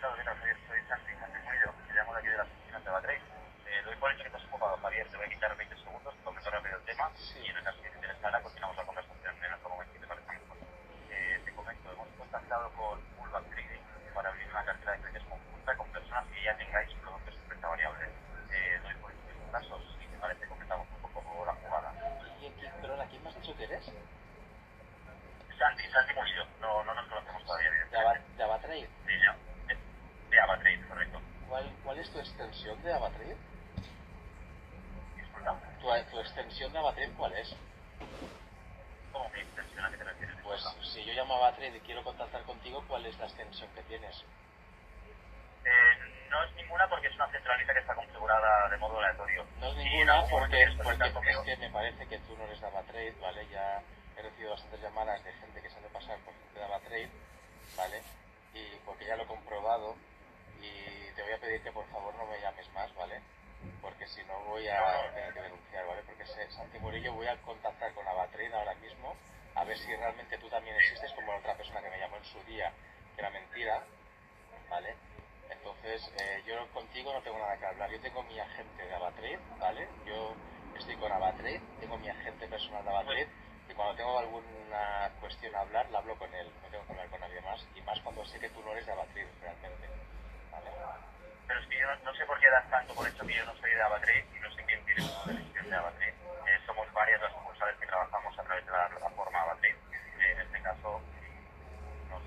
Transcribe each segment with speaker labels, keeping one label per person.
Speaker 1: comentado, ¿qué tal, Soy Santi Montecuido, te llamo
Speaker 2: de aquí de
Speaker 1: la oficina de Batrey. Eh, doy
Speaker 2: por hecho que estás ocupado, Javier, te
Speaker 1: voy
Speaker 2: a quitar 20 extensión de Avatrade cuál es?
Speaker 1: ¿Cómo que extensión a qué te refieres?
Speaker 2: Pues si yo llamo a Avatrade y quiero contactar contigo, ¿cuál es la extensión que tienes?
Speaker 1: Eh, no es ninguna porque es una centralita que está configurada de modo aleatorio.
Speaker 2: No es ninguna porque, porque
Speaker 1: contactar
Speaker 2: es que me parece que tú no eres de Avatrade, ¿vale? Ya he recibido bastantes llamadas de gente que se hace pasar por gente de Avatrade, ¿vale? Y porque ya lo he comprobado y te voy a pedir que por favor no me llames más, ¿vale? Porque si no voy a tener que denunciar, Porque sé- Santi voy a contactar con Avatrade ahora mismo a ver si realmente tú también existes como la otra persona que me llamó en su día, que era mentira, ¿vale? Entonces, eh, yo contigo no tengo nada que hablar. Yo tengo mi agente de Avatrade, ¿vale? Yo estoy con Avatrade, tengo mi agente personal de Avatrade y cuando tengo alguna cuestión a hablar, la hablo con él. No tengo que hablar con nadie más y más cuando sé que tú no eres de Avatrade realmente.
Speaker 1: Pero es que yo no, sé por qué das tanto por hecho que yo no soy de no sé quién tiene su decisión de Avatrade. Eh, somos varias las sucursales que trabajamos a través de la plataforma Avatrade. Eh, en este caso, no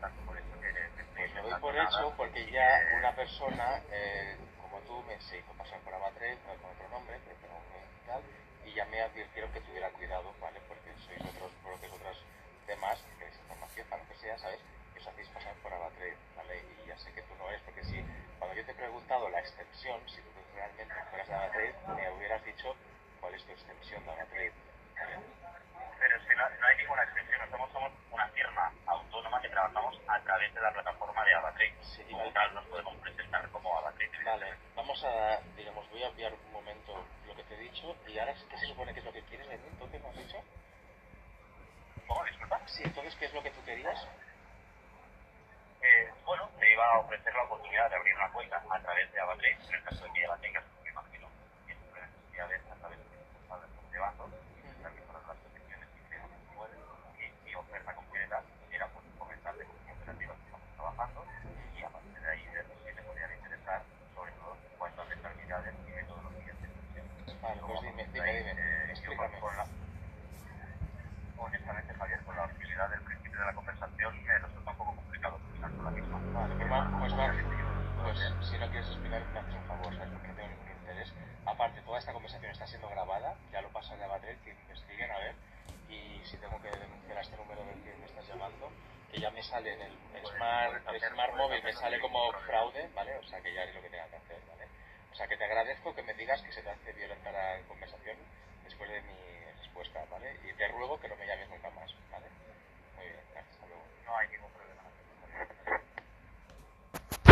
Speaker 1: por que de
Speaker 2: Pues lo doy por hecho porque ya una persona eh, como tú me se hizo pasar por pero con otro nombre, pero con y tal, y ya me advirtieron que tuviera cuidado, ¿vale? Porque sois otros bloques, otros demás, que queréis información, para lo que sea, ¿sabes? Que os hacéis pasar por Avatrade, ¿vale? Y ya sé que tú no eres, porque si cuando yo te he preguntado la extensión, si tú realmente fueras de Avatrade, me hubieras dicho cuál es tu extensión de Avatrade, ¿vale?
Speaker 1: Pero es que no, no hay ninguna extensión. Nosotros somos una firma autónoma que trabajamos a través de la plataforma de Avatrade.
Speaker 2: Sí,
Speaker 1: Como
Speaker 2: vale.
Speaker 1: tal, nos podemos presentar como Avatrade.
Speaker 2: Vale, vamos a, digamos, voy a enviar un momento y ahora, ¿qué se supone que es lo que quieres de mí? ¿Entonces me has dicho?
Speaker 1: ¿Cómo? Disculpa.
Speaker 2: Sí, entonces, ¿qué es lo que tú querías?
Speaker 1: Eh, bueno, te iba a ofrecer la oportunidad de abrir una cuenta a través de Avatrade, en el caso de que ya la tengas, me imagino, que tu necesidad de a través de tus padres llevando, y también para las peticiones que creemos que pueden, y mi oferta concreta era pues comentarle con qué operativas estamos trabajando, y a partir de ahí ver si te podrían interesar, sobre todo en cuanto a rentabilidades y metodologías de inversión.
Speaker 2: Vale, pues dime, dime, dime,
Speaker 1: Eh,
Speaker 2: explícame.
Speaker 1: con la, honestamente, Javier, con la hostilidad del principio de la conversación, me resulta un poco complicado pensar con la misma.
Speaker 2: Vale, pues va, pues va, pues si no quieres explicar, me haces un favor, ¿sabes? Porque no tengo ningún interés. Aparte, toda esta conversación está siendo grabada, ya lo pasas a Batrel, que investiguen, a ver, y si tengo que denunciar a este número del que me estás llamando, que ya me sale en el Smart, Smart Móvil, me sale como fraude, ¿vale? O sea que ya haré lo que tenga que hacer, que me digas que se te hace violenta la conversación después de mi respuesta, ¿vale? Y te ruego que no me